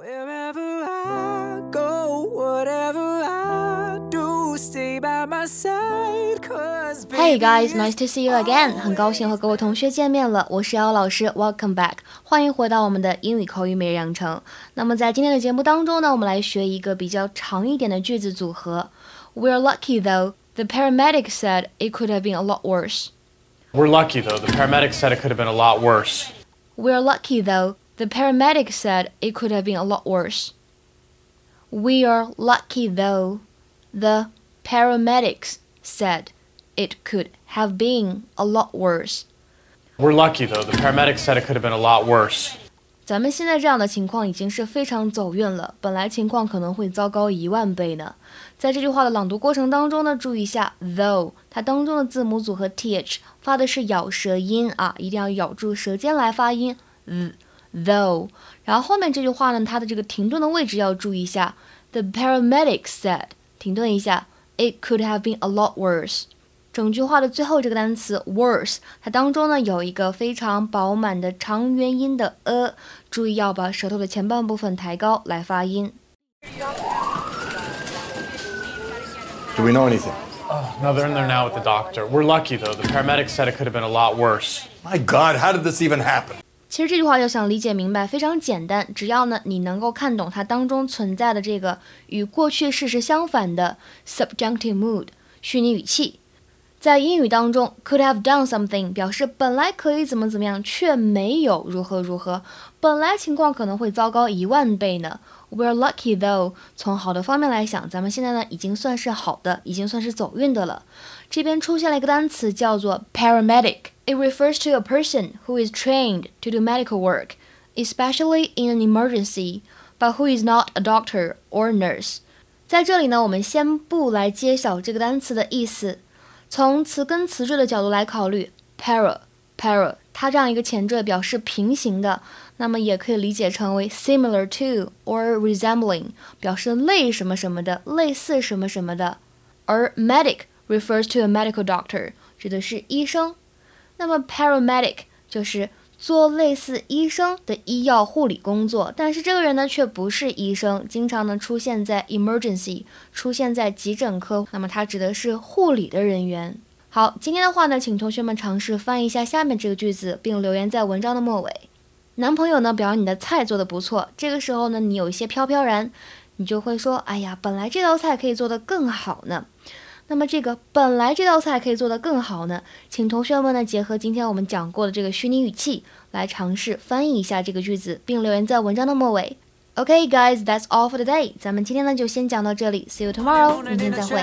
Wherever I go, whatever I do, stay by my side. Cause Hey baby, guys, it's nice to see you again！很高兴和各位同学见面了，我是姚老师，Welcome back，欢迎回到我们的英语口语每日养成。那么在今天的节目当中呢，我们来学一个比较长一点的句子组合。We're lucky though. The paramedic said it could have been a lot worse. We're lucky though. The paramedics said it could have been a lot worse. We're lucky though. The paramedic said it could have been a lot worse. We are lucky though. The paramedics said it could have been a lot worse. We're lucky though. The paramedics said it could have been a lot worse. 咱们现在这样的情况已经是非常走运了，本来情况可能会糟糕一万倍呢。在这句话的朗读过程当中呢，注意一下 though，它当中的字母组合 th 发的是咬舌音啊，一定要咬住舌尖来发音 th though。然后后面这句话呢，它的这个停顿的位置要注意一下，the paramedics said，停顿一下，it could have been a lot worse。整句话的最后这个单词 worse，它当中呢有一个非常饱满的长元音的 a，注意要把舌头的前半部分抬高来发音。 Do we know anything? No, they're in there now with the doctor. We're lucky though. The paramedics said it could have been a lot worse. My God, how did this even happen? 其实这句话要想理解明白非常简单，只要呢你能够看懂它当中存在的这个与过去事实相反的 subjunctive mood 虚拟语气。在英语当中，could have done something 表示本来可以怎么怎么样，却没有如何如何，本来情况可能会糟糕一万倍呢。We're lucky though，从好的方面来想，咱们现在呢已经算是好的，已经算是走运的了。这边出现了一个单词叫做 paramedic。It refers to a person who is trained to do medical work, especially in an emergency, but who is not a doctor or nurse. 在这里呢，我们先不来揭晓这个单词的意思，从词根词缀的角度来考虑，para para 它这样一个前缀表示平行的，那么也可以理解成为 similar to or resembling，表示类什么什么的，类似什么什么的。而 medic refers to a medical doctor，指的是医生。 那么 paramedic 就是做类似医生的医药护理工作，但是这个人呢却不是医生，经常呢出现在 emergency，出现在急诊科，那么他指的是护理的人员。好，今天的话呢，请同学们尝试翻译一下下面这个句子，并留言在文章的末尾。男朋友呢表扬你的菜做的不错，这个时候呢你有一些飘飘然，你就会说，哎呀，本来这道菜可以做得更好呢。那么这个本来这道菜可以做得更好呢，请同学们呢结合今天我们讲过的这个虚拟语气来尝试翻译一下这个句子，并留言在文章的末尾。Okay, guys, that's all for today. 咱们今天呢就先讲到这里，See you tomorrow，明天再会。